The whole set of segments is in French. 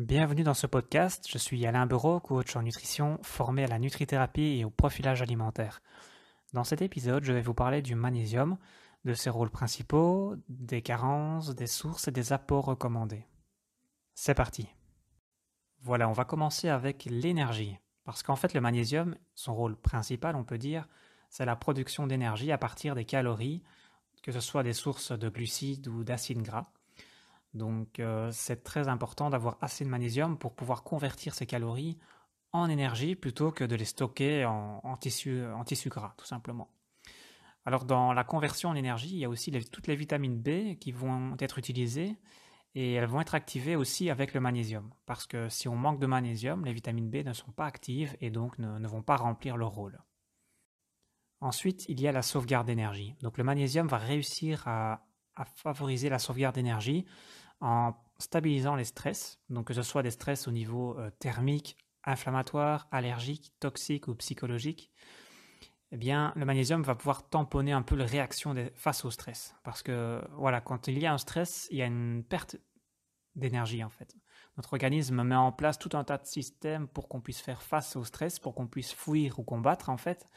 Bienvenue dans ce podcast, je suis Alain Bureau, coach en nutrition, formé à la nutrithérapie et au profilage alimentaire. Dans cet épisode, je vais vous parler du magnésium, de ses rôles principaux, des carences, des sources et des apports recommandés. C'est parti. Voilà, on va commencer avec l'énergie. Parce qu'en fait, le magnésium, son rôle principal, on peut dire, c'est la production d'énergie à partir des calories, que ce soit des sources de glucides ou d'acides gras. Donc euh, c'est très important d'avoir assez de magnésium pour pouvoir convertir ces calories en énergie plutôt que de les stocker en, tissu, en tissu gras, tout simplement. Alors dans la conversion en énergie, il y a aussi toutes les vitamines B qui vont être utilisées et elles vont être activées aussi avec le magnésium. Parce que si on manque de magnésium, les vitamines B ne sont pas actives et donc ne, vont pas remplir leur rôle. Ensuite, il y a la sauvegarde d'énergie. Donc le magnésium va réussir à, favoriser la sauvegarde d'énergie en stabilisant les stress, donc que ce soit des stress au niveau euh, thermique, inflammatoire, allergique, toxique ou psychologique, eh bien, le magnésium va pouvoir tamponner un peu les réactions face au stress. Parce que, voilà, quand il y a un stress, il y a une perte d'énergie, en fait. Notre organisme met en place tout un tas de systèmes pour qu'on puisse faire face au stress, pour qu'on puisse fuir ou combattre, en fait.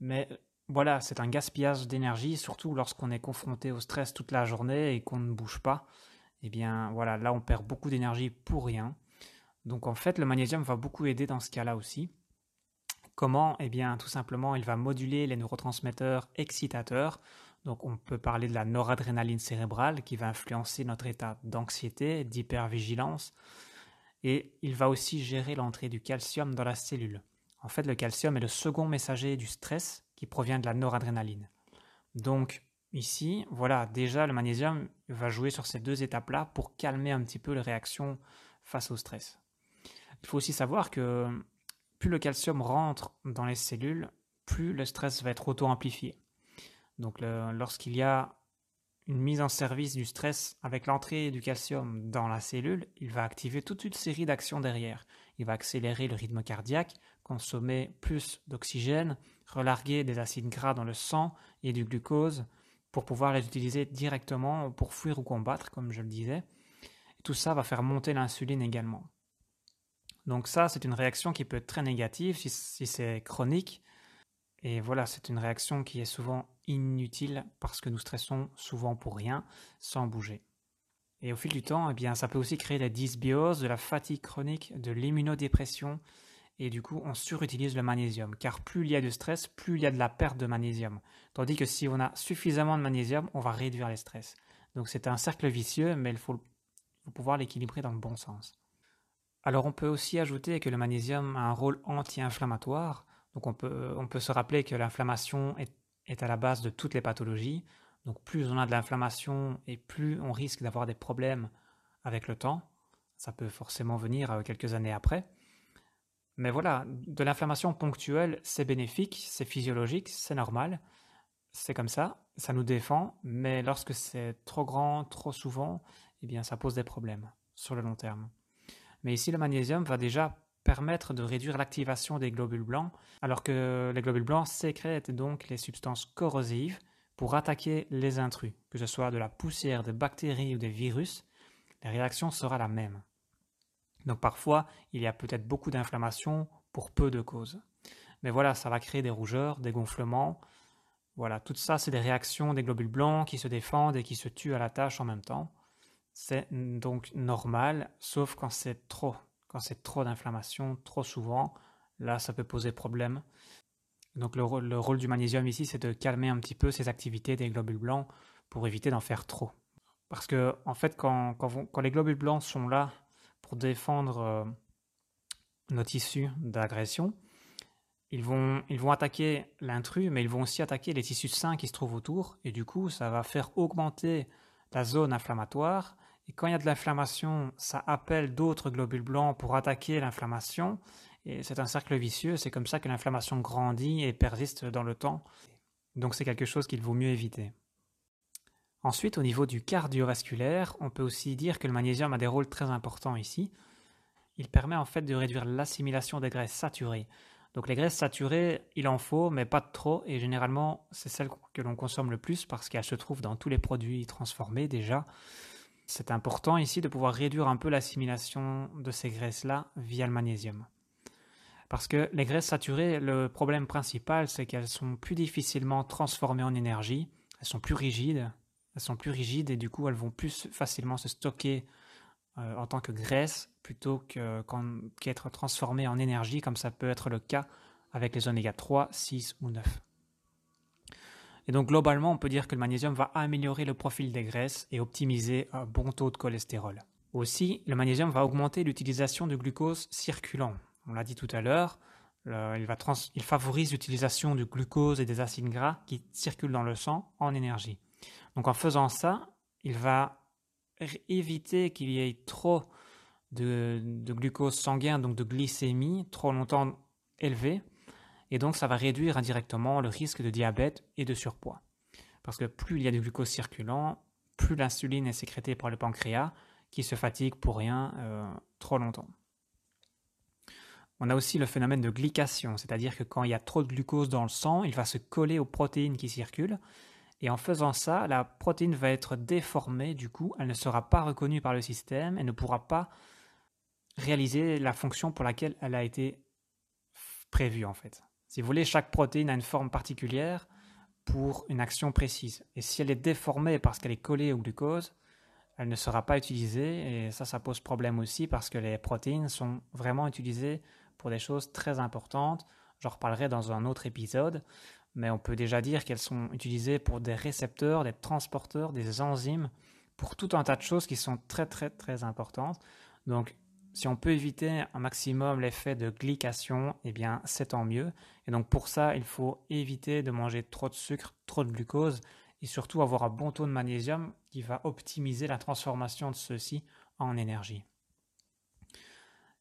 Mais voilà, c'est un gaspillage d'énergie, surtout lorsqu'on est confronté au stress toute la journée et qu'on ne bouge pas. Eh bien, voilà, là, on perd beaucoup d'énergie pour rien. Donc, en fait, le magnésium va beaucoup aider dans ce cas-là aussi. Comment? Eh bien, tout simplement, il va moduler les neurotransmetteurs excitateurs. Donc, on peut parler de la noradrénaline cérébrale qui va influencer notre état d'anxiété, d'hypervigilance. Et il va aussi gérer l'entrée du calcium dans la cellule. En fait, le calcium est le second messager du stress qui provient de la noradrénaline. Donc, ici, voilà, déjà, le magnésium va jouer sur ces deux étapes-là pour calmer un petit peu les réactions face au stress. Il faut aussi savoir que plus le calcium rentre dans les cellules, plus le stress va être auto-amplifié. Donc lorsqu'il y a une mise en service du stress avec l'entrée du calcium dans la cellule, il va activer toute une série d'actions derrière. Il va accélérer le rythme cardiaque, consommer plus d'oxygène, relarguer des acides gras dans le sang et du glucose pour pouvoir les utiliser directement pour fuir ou combattre, comme je le disais. Tout ça va faire monter l'insuline également. Donc ça, c'est une réaction qui peut être très négative si, c'est chronique. Et voilà, c'est une réaction qui est souvent inutile parce que nous stressons souvent pour rien, sans bouger. Et au fil du temps, eh bien, ça peut aussi créer des dysbioses, de la fatigue chronique, de l'immunodépression, et du coup, on surutilise le magnésium. Car plus il y a de stress, plus il y a de la perte de magnésium. Tandis que si on a suffisamment de magnésium, on va réduire les stress. Donc c'est un cercle vicieux, mais il faut pouvoir l'équilibrer dans le bon sens. Alors on peut aussi ajouter que le magnésium a un rôle anti-inflammatoire. Donc on peut, on peut se rappeler que l'inflammation est, est, à la base de toutes les pathologies. Donc plus on a de l'inflammation et plus on risque d'avoir des problèmes avec le temps. Ça peut forcément venir euh, quelques années après. Mais voilà, de l'inflammation ponctuelle, c'est bénéfique, c'est physiologique, c'est normal. C'est comme ça, ça nous défend, mais lorsque c'est trop grand, trop souvent, eh bien ça pose des problèmes sur le long terme. Mais ici, le magnésium va déjà permettre de réduire l'activation des globules blancs, alors que les globules blancs sécrètent donc les substances corrosives pour attaquer les intrus, que ce soit de la poussière, des bactéries ou des virus, la réaction sera la même. Donc parfois, il y a peut-être beaucoup d'inflammation pour peu de causes. Mais voilà, ça va créer des rougeurs, des gonflements. Voilà, tout ça, c'est des réactions des globules blancs qui se défendent et qui se tuent à la tâche en même temps. C'est donc normal, sauf quand c'est trop. Quand c'est trop d'inflammation, trop souvent, là, ça peut poser problème. Donc le, rôle du magnésium ici, c'est de calmer un petit peu ces activités des globules blancs pour éviter d'en faire trop. Parce que, en fait, quand, les globules blancs sont là défendre euh, nos tissus d'agression, ils vont, ils vont attaquer l'intrus, mais ils vont aussi attaquer les tissus sains qui se trouvent autour, et du coup, ça va faire augmenter la zone inflammatoire, et quand il y a de l'inflammation, ça appelle d'autres globules blancs pour attaquer l'inflammation. Et c'est un cercle vicieux. C'est comme ça que l'inflammation grandit et persiste dans le temps. Donc c'est quelque chose qu'il vaut mieux éviter. Ensuite, au niveau du cardiovasculaire, on peut aussi dire que le magnésium a des rôles très importants ici. Il permet en fait de réduire l'assimilation des graisses saturées. Donc les graisses saturées, il en faut, mais pas trop, et généralement c'est celles que l'on consomme le plus parce qu'elles se trouvent dans tous les produits transformés déjà. C'est important ici de pouvoir réduire un peu l'assimilation de ces graisses-là via le magnésium. Parce que les graisses saturées, le problème principal, c'est qu'elles sont plus difficilement transformées en énergie, elles sont plus rigides, elles sont plus rigides et du coup elles vont plus facilement se stocker euh, en tant que graisse plutôt qu'être transformées en énergie comme ça peut être le cas avec les oméga 3, 6 ou 9. Et donc globalement, on peut dire que le magnésium va améliorer le profil des graisses et optimiser un bon taux de cholestérol. Aussi, le magnésium va augmenter l'utilisation du glucose circulant. On l'a dit tout à l'heure, il, il favorise l'utilisation du glucose et des acides gras qui circulent dans le sang en énergie. Donc en faisant ça, il va éviter qu'il y ait trop de, de, glucose sanguin, donc de glycémie, trop longtemps élevée, et donc ça va réduire indirectement le risque de diabète et de surpoids. Parce que plus il y a du glucose circulant, plus l'insuline est sécrétée par le pancréas, qui se fatigue pour rien euh, trop longtemps. On a aussi le phénomène de glycation, c'est-à-dire que quand il y a trop de glucose dans le sang, il va se coller aux protéines qui circulent, et en faisant ça, la protéine va être déformée, du coup, elle ne sera pas reconnue par le système et ne pourra pas réaliser la fonction pour laquelle elle a été prévue en fait. Si vous voulez, chaque protéine a une forme particulière pour une action précise. Et si elle est déformée parce qu'elle est collée au glucose, elle ne sera pas utilisée. Et ça, ça pose problème aussi parce que les protéines sont vraiment utilisées pour des choses très importantes. J'en reparlerai dans un autre épisode. Mais on peut déjà dire qu'elles sont utilisées pour des récepteurs, des transporteurs, des enzymes, pour tout un tas de choses qui sont très très très importantes. Donc si on peut éviter un maximum l'effet de glycation, eh bien c'est tant mieux. Et donc pour ça, il faut éviter de manger trop de sucre, trop de glucose et surtout avoir un bon taux de magnésium qui va optimiser la transformation de ceux-ci en énergie.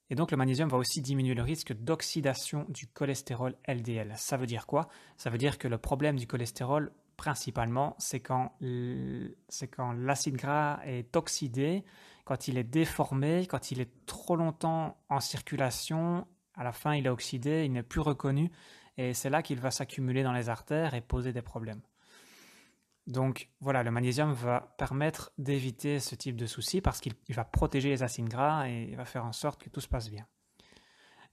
Et donc le magnésium va aussi diminuer le risque d'oxydation du cholestérol LDL. Ça veut dire quoi? Ça veut dire que le problème du cholestérol principalement, c'est quand l'acide gras est oxydé, quand il est déformé, quand il est trop longtemps en circulation, à la fin il est oxydé, il n'est plus reconnu, et c'est là qu'il va s'accumuler dans les artères et poser des problèmes. Donc voilà, le magnésium va permettre d'éviter ce type de soucis parce qu'il va protéger les acides gras et il va faire en sorte que tout se passe bien.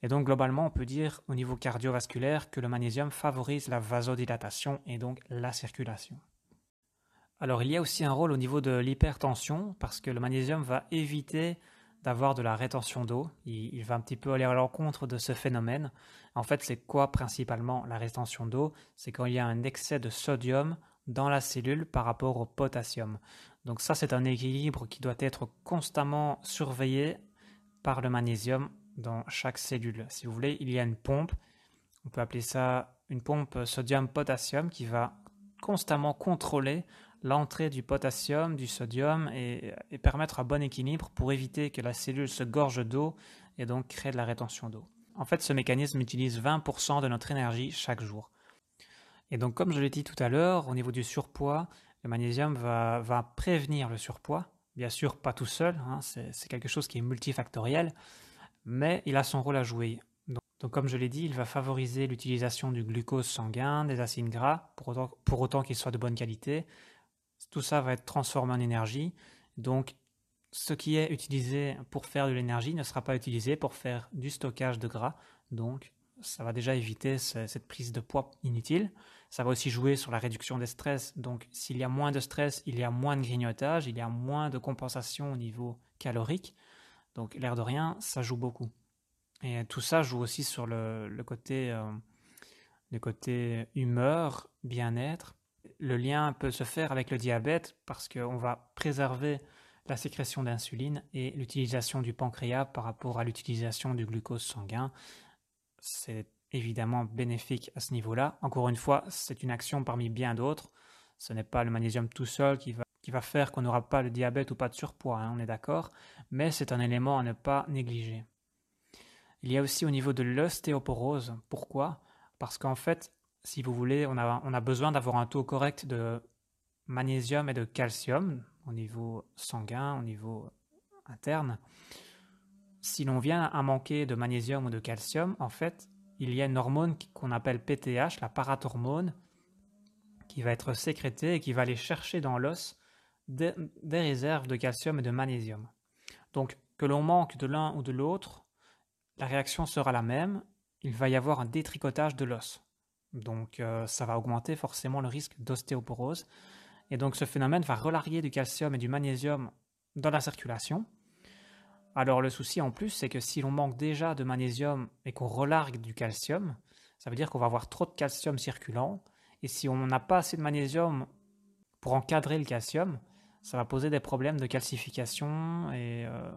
Et donc globalement, on peut dire au niveau cardiovasculaire que le magnésium favorise la vasodilatation et donc la circulation. Alors il y a aussi un rôle au niveau de l'hypertension parce que le magnésium va éviter d'avoir de la rétention d'eau. Il, va un petit peu aller à l'encontre de ce phénomène. En fait, c'est quoi principalement la rétention d'eau? C'est quand il y a un excès de sodium dans la cellule par rapport au potassium. Donc ça, c'est un équilibre qui doit être constamment surveillé par le magnésium dans chaque cellule. Si vous voulez, il y a une pompe, on peut appeler ça une pompe sodium-potassium qui va constamment contrôler l'entrée du potassium, du sodium et, permettre un bon équilibre pour éviter que la cellule se gorge d'eau et donc crée de la rétention d'eau. En fait, ce mécanisme utilise 20% de notre énergie chaque jour. Et donc, comme je l'ai dit tout à l'heure, au niveau du surpoids, le magnésium va, prévenir le surpoids. Bien sûr, pas tout seul, hein, c'est quelque chose qui est multifactoriel, mais il a son rôle à jouer. Donc, comme je l'ai dit, il va favoriser l'utilisation du glucose sanguin, des acides gras, pour autant, pour autant qu'ils soient de bonne qualité, tout ça va être transformé en énergie. Donc, ce qui est utilisé pour faire de l'énergie ne sera pas utilisé pour faire du stockage de gras. Donc, ça va déjà éviter cette prise de poids inutile. Ça va aussi jouer sur la réduction des stress. Donc, s'il y a moins de stress, il y a moins de grignotage, il y a moins de compensation au niveau calorique. Donc, l'air de rien, ça joue beaucoup. Et tout ça joue aussi sur le, côté, euh, le côté humeur, bien-être le lien peut se faire avec le diabète parce qu'on va préserver la sécrétion d'insuline et l'utilisation du pancréas par rapport à l'utilisation du glucose sanguin. C'est évidemment bénéfique à ce niveau-là. Encore une fois, c'est une action parmi bien d'autres. Ce n'est pas le magnésium tout seul qui va, qui va faire qu'on n'aura pas le diabète ou pas de surpoids, hein, on est d'accord, mais c'est un élément à ne pas négliger. Il y a aussi au niveau de l'ostéoporose. Pourquoi? Parce qu'en fait, si vous voulez, on a, besoin d'avoir un taux correct de magnésium et de calcium au niveau sanguin, au niveau interne. Si l'on vient à manquer de magnésium ou de calcium, en fait, il y a une hormone qu'on appelle PTH, la parathormone, qui va être sécrétée et qui va aller chercher dans l'os des, réserves de calcium et de magnésium. Donc, que l'on manque de l'un ou de l'autre, la réaction sera la même. Il va y avoir un détricotage de l'os. Donc, euh, ça va augmenter forcément le risque d'ostéoporose. Et donc, ce phénomène va relarguer du calcium et du magnésium dans la circulation. Alors, le souci en plus, c'est que si l'on manque déjà de magnésium et qu'on relargue du calcium, ça veut dire qu'on va avoir trop de calcium circulant. Et si on n'a pas assez de magnésium pour encadrer le calcium, ça va poser des problèmes de calcification et euh,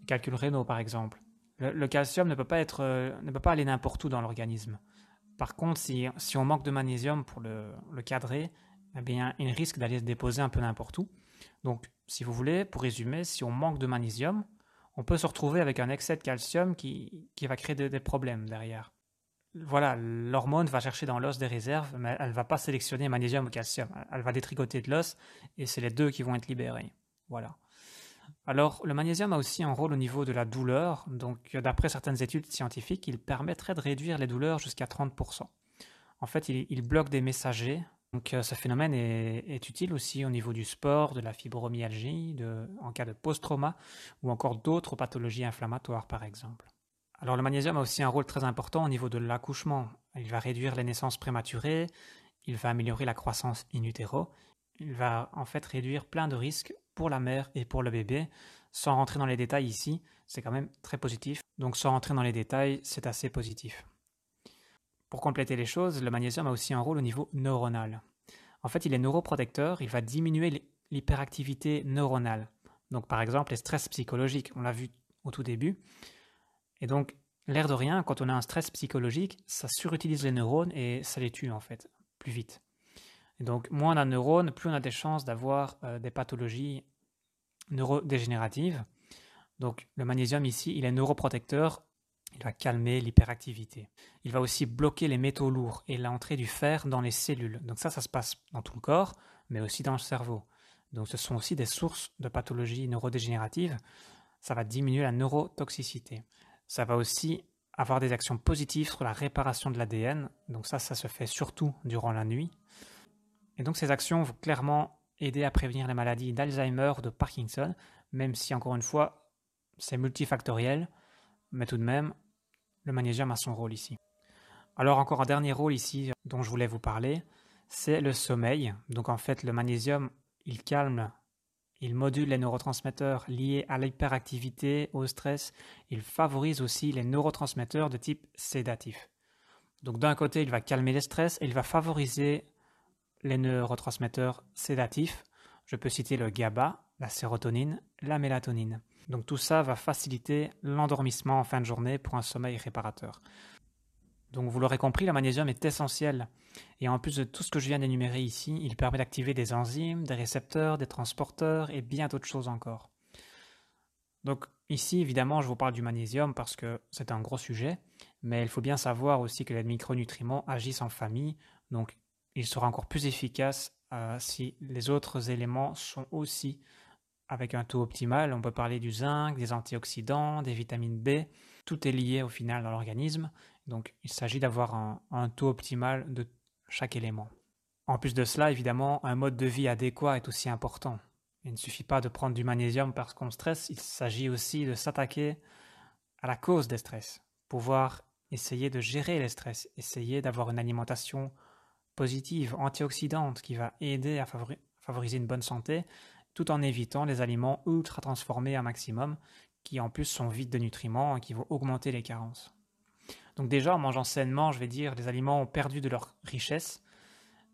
de calculs rénaux, par exemple. Le, calcium ne peut pas, être, euh, ne aller n'importe où dans l'organisme. Par contre, si, on manque de magnésium pour le, cadrer, eh bien, il risque d'aller se déposer un peu n'importe où. Donc, si vous voulez, pour résumer, si on manque de magnésium, on peut se retrouver avec un excès de calcium qui, va créer des problèmes derrière voilà, l'hormone va chercher dans l'os des réserves, mais elle ne va pas sélectionner magnésium ou calcium. Elle va détricoter de l'os et c'est les deux qui vont être libérés. Voilà. Alors, le magnésium a aussi un rôle au niveau de la douleur. Donc, d'après certaines études scientifiques, il permettrait de réduire les douleurs jusqu'à 30%. En fait, il, bloque des messagers. Donc, euh, ce phénomène est, utile aussi au niveau du sport, de la fibromyalgie, en cas de post-trauma ou encore d'autres pathologies inflammatoires, par exemple. Alors le magnésium a aussi un rôle très important au niveau de l'accouchement. Il va réduire les naissances prématurées, il va améliorer la croissance in utero, il va en fait réduire plein de risques pour la mère et pour le bébé. Sans rentrer dans les détails ici, c'est quand même très positif. Donc sans rentrer dans les détails, c'est assez positif. Pour compléter les choses, le magnésium a aussi un rôle au niveau neuronal. En fait, il est neuroprotecteur, il va diminuer l'hyperactivité neuronale. Donc par exemple, les stress psychologiques, on l'a vu au tout début, et donc, l'air de rien, quand on a un stress psychologique, ça surutilise les neurones et ça les tue en fait, plus vite. Et donc, moins on a de neurones, plus on a des chances d'avoir euh, des pathologies neurodégénératives. Donc, le magnésium ici, il est neuroprotecteur, il va calmer l'hyperactivité. Il va aussi bloquer les métaux lourds et l'entrée du fer dans les cellules. Donc ça, ça se passe dans tout le corps, mais aussi dans le cerveau. Donc ce sont aussi des sources de pathologies neurodégénératives. Ça va diminuer la neurotoxicité. Ça va aussi avoir des actions positives sur la réparation de l'ADN. Donc ça, ça se fait surtout durant la nuit. Et donc ces actions vont clairement aider à prévenir les maladies d'Alzheimer de Parkinson, même si encore une fois, c'est multifactoriel, mais tout de même, le magnésium a son rôle ici. Alors encore un dernier rôle ici dont je voulais vous parler, c'est le sommeil. Donc en fait, le magnésium, il calme il module les neurotransmetteurs liés à l'hyperactivité, au stress. Il favorise aussi les neurotransmetteurs de type sédatif. Donc d'un côté, il va calmer les stress et il va favoriser les neurotransmetteurs sédatifs. Je peux citer le GABA, la sérotonine, la mélatonine. Donc tout ça va faciliter l'endormissement en fin de journée pour un sommeil réparateur. Donc vous l'aurez compris, le magnésium est essentiel. Et en plus de tout ce que je viens d'énumérer ici, il permet d'activer des enzymes, des récepteurs, des transporteurs et bien d'autres choses encore. Donc ici, évidemment, je vous parle du magnésium parce que c'est un gros sujet, mais il faut bien savoir aussi que les micronutriments agissent en famille, donc il sera encore plus efficace euh, si les autres éléments sont aussi avec un taux optimal. On peut parler du zinc, des antioxydants, des vitamines B. Tout est lié au final dans l'organisme donc il s'agit d'avoir un, taux optimal de chaque élément. En plus de cela, évidemment, un mode de vie adéquat est aussi important. Il ne suffit pas de prendre du magnésium parce qu'on stresse, il s'agit aussi de s'attaquer à la cause des stress, pouvoir essayer de gérer les stress, essayer d'avoir une alimentation positive, antioxydante, qui va aider à favoriser une bonne santé, tout en évitant les aliments ultra transformés un maximum, qui en plus sont vides de nutriments et qui vont augmenter les carences. Donc déjà, en mangeant sainement, je vais dire, les aliments ont perdu de leur richesse.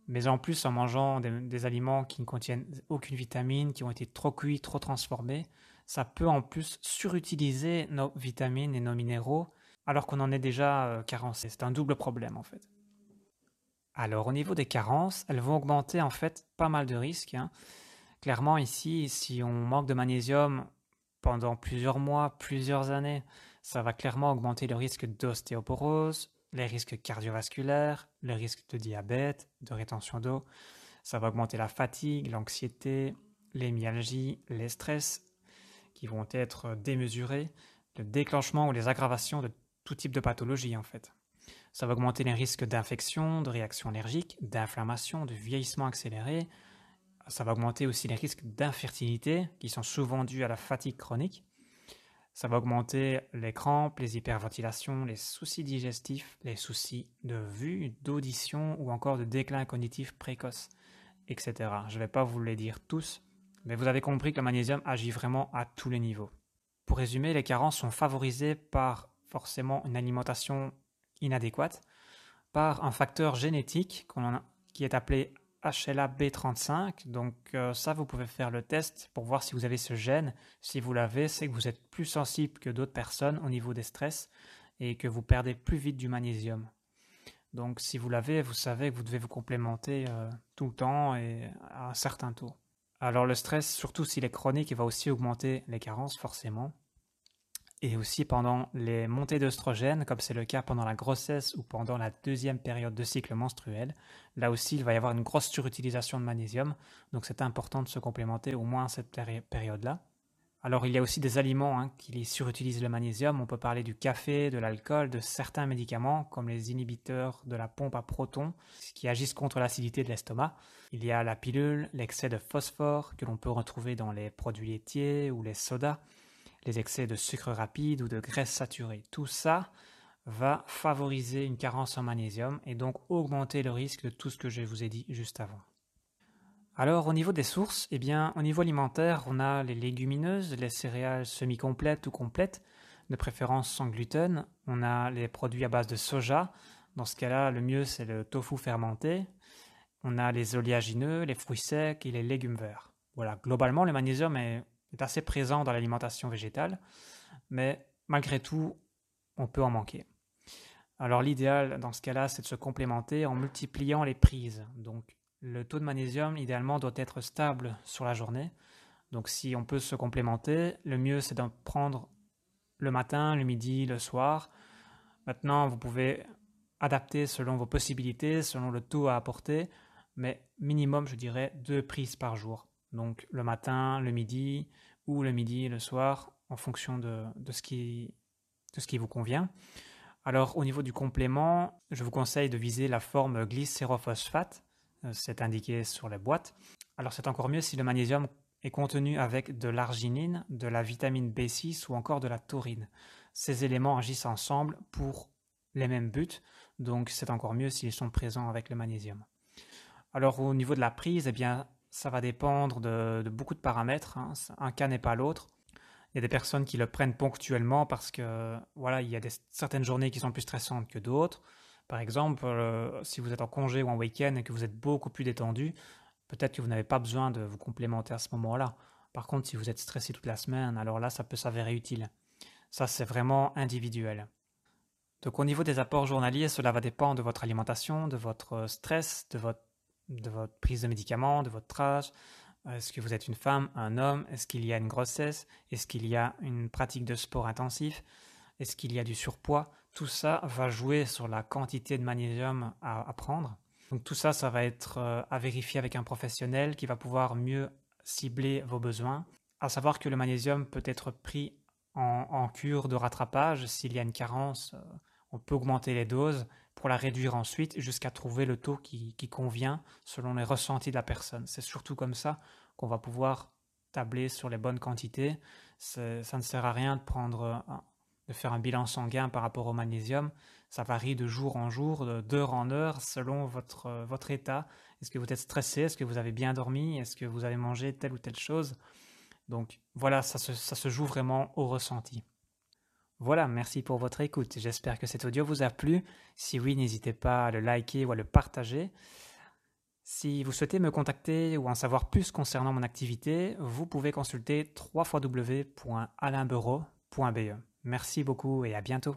Mais en plus, en mangeant des, aliments qui ne contiennent aucune vitamine, qui ont été trop cuits, trop transformés, ça peut en plus surutiliser nos vitamines et nos minéraux, alors qu'on en est déjà euh, carencé. C'est un double problème en fait. Alors au niveau des carences, elles vont augmenter en fait pas mal de risques. Hein. Clairement ici, si on manque de magnésium pendant plusieurs mois, plusieurs années, ça va clairement augmenter le risque d'ostéoporose, les risques cardiovasculaires, le risque de diabète, de rétention d'eau. Ça va augmenter la fatigue, l'anxiété, les myalgies, les stress qui vont être démesurés, le déclenchement ou les aggravations de tout type de pathologie en fait. Ça va augmenter les risques d'infection, de réactions allergiques, d'inflammation, de vieillissement accéléré, Ça va augmenter aussi les risques d'infertilité qui sont souvent dus à la fatigue chronique. Ça va augmenter les crampes, les hyperventilations, les soucis digestifs, les soucis de vue, d'audition ou encore de déclin cognitif précoce, etc. Je ne vais pas vous les dire tous, mais vous avez compris que le magnésium agit vraiment à tous les niveaux. Pour résumer, les carences sont favorisées par forcément une alimentation inadéquate, par un facteur génétique qui est appelé HLA-B35. Donc euh, ça, vous pouvez faire le test pour voir si vous avez ce gène. Si vous l'avez, c'est que vous êtes plus sensible que d'autres personnes au niveau des stress et que vous perdez plus vite du magnésium. Donc si vous l'avez, vous savez que vous devez vous complémenter euh, tout le temps et à un certain taux. Alors le stress, surtout s'il est chronique, il va aussi augmenter les carences forcément et aussi pendant les montées d'œstrogène, comme c'est le cas pendant la grossesse ou pendant la deuxième période de cycle menstruel. Là aussi, il va y avoir une grosse surutilisation de magnésium, donc c'est important de se complémenter au moins à cette période-là. Alors il y a aussi des aliments hein, qui surutilisent le magnésium, on peut parler du café, de l'alcool, de certains médicaments comme les inhibiteurs de la pompe à protons qui agissent contre l'acidité de l'estomac. Il y a la pilule, l'excès de phosphore que l'on peut retrouver dans les produits laitiers ou les sodas les excès de sucre rapide ou de graisse saturée. Tout ça va favoriser une carence en magnésium et donc augmenter le risque de tout ce que je vous ai dit juste avant. Alors au niveau des sources, eh bien au niveau alimentaire, on a les légumineuses, les céréales semi-complètes ou complètes, de préférence sans gluten. On a les produits à base de soja. Dans ce cas-là, le mieux c'est le tofu fermenté. On a les oléagineux, les fruits secs et les légumes verts. Voilà, globalement le magnésium est est assez présent dans l'alimentation végétale, mais malgré tout, on peut en manquer. Alors l'idéal dans ce cas-là, c'est de se complémenter en multipliant les prises. Donc le taux de magnésium, idéalement, doit être stable sur la journée. Donc si on peut se complémenter, le mieux c'est d'en prendre le matin, le midi, le soir. Maintenant, vous pouvez adapter selon vos possibilités, selon le taux à apporter, mais minimum, je dirais, deux prises par jour. Donc le matin, le midi, ou le midi et le soir, en fonction de, ce qui, ce qui vous convient. Alors au niveau du complément, je vous conseille de viser la forme glycérophosphate, euh, c'est indiqué sur la boîte. Alors c'est encore mieux si le magnésium est contenu avec de l'arginine, de la vitamine B6 ou encore de la taurine. Ces éléments agissent ensemble pour les mêmes buts, donc c'est encore mieux s'ils sont présents avec le magnésium. Alors au niveau de la prise, eh bien ça va dépendre de, beaucoup de paramètres. Hein. Un cas n'est pas l'autre. Il y a des personnes qui le prennent ponctuellement parce que voilà, il y a certaines journées qui sont plus stressantes que d'autres. Par exemple, euh, si vous êtes en congé ou en week-end et que vous êtes beaucoup plus détendu, peut-être que vous n'avez pas besoin de vous complémenter à ce moment-là. Par contre, si vous êtes stressé toute la semaine, alors là, ça peut s'avérer utile. Ça, c'est vraiment individuel. Donc au niveau des apports journaliers, cela va dépendre de votre alimentation, de votre stress, de votre de votre prise de médicaments, de votre âge. Est-ce que vous êtes une femme, un homme? Est-ce qu'il y a une grossesse? Est-ce qu'il y a une pratique de sport intensif? Est-ce qu'il y a du surpoids? Tout ça va jouer sur la quantité de magnésium à, prendre. Donc tout ça, ça va être euh, à vérifier avec un professionnel qui va pouvoir mieux cibler vos besoins. À savoir que le magnésium peut être pris en, en cure de rattrapage s'il y a une carence. Euh, on peut augmenter les doses pour la réduire ensuite jusqu'à trouver le taux qui, convient selon les ressentis de la personne. C'est surtout comme ça qu'on va pouvoir tabler sur les bonnes quantités. Ça ne sert à rien de prendre de faire un bilan sanguin par rapport au magnésium. Ça varie de jour en jour, d'heure en heure, selon votre, votre état. Est-ce que vous êtes stressé? Est-ce que vous avez bien dormi? Est-ce que vous avez mangé telle ou telle chose? Donc voilà, ça ça se joue vraiment au ressenti. Voilà, merci pour votre écoute. J'espère que cet audio vous a plu. Si oui, n'hésitez pas à le liker ou à le partager. Si vous souhaitez me contacter ou en savoir plus concernant mon activité, vous pouvez consulter www.alainbureau.be. Merci beaucoup et à bientôt.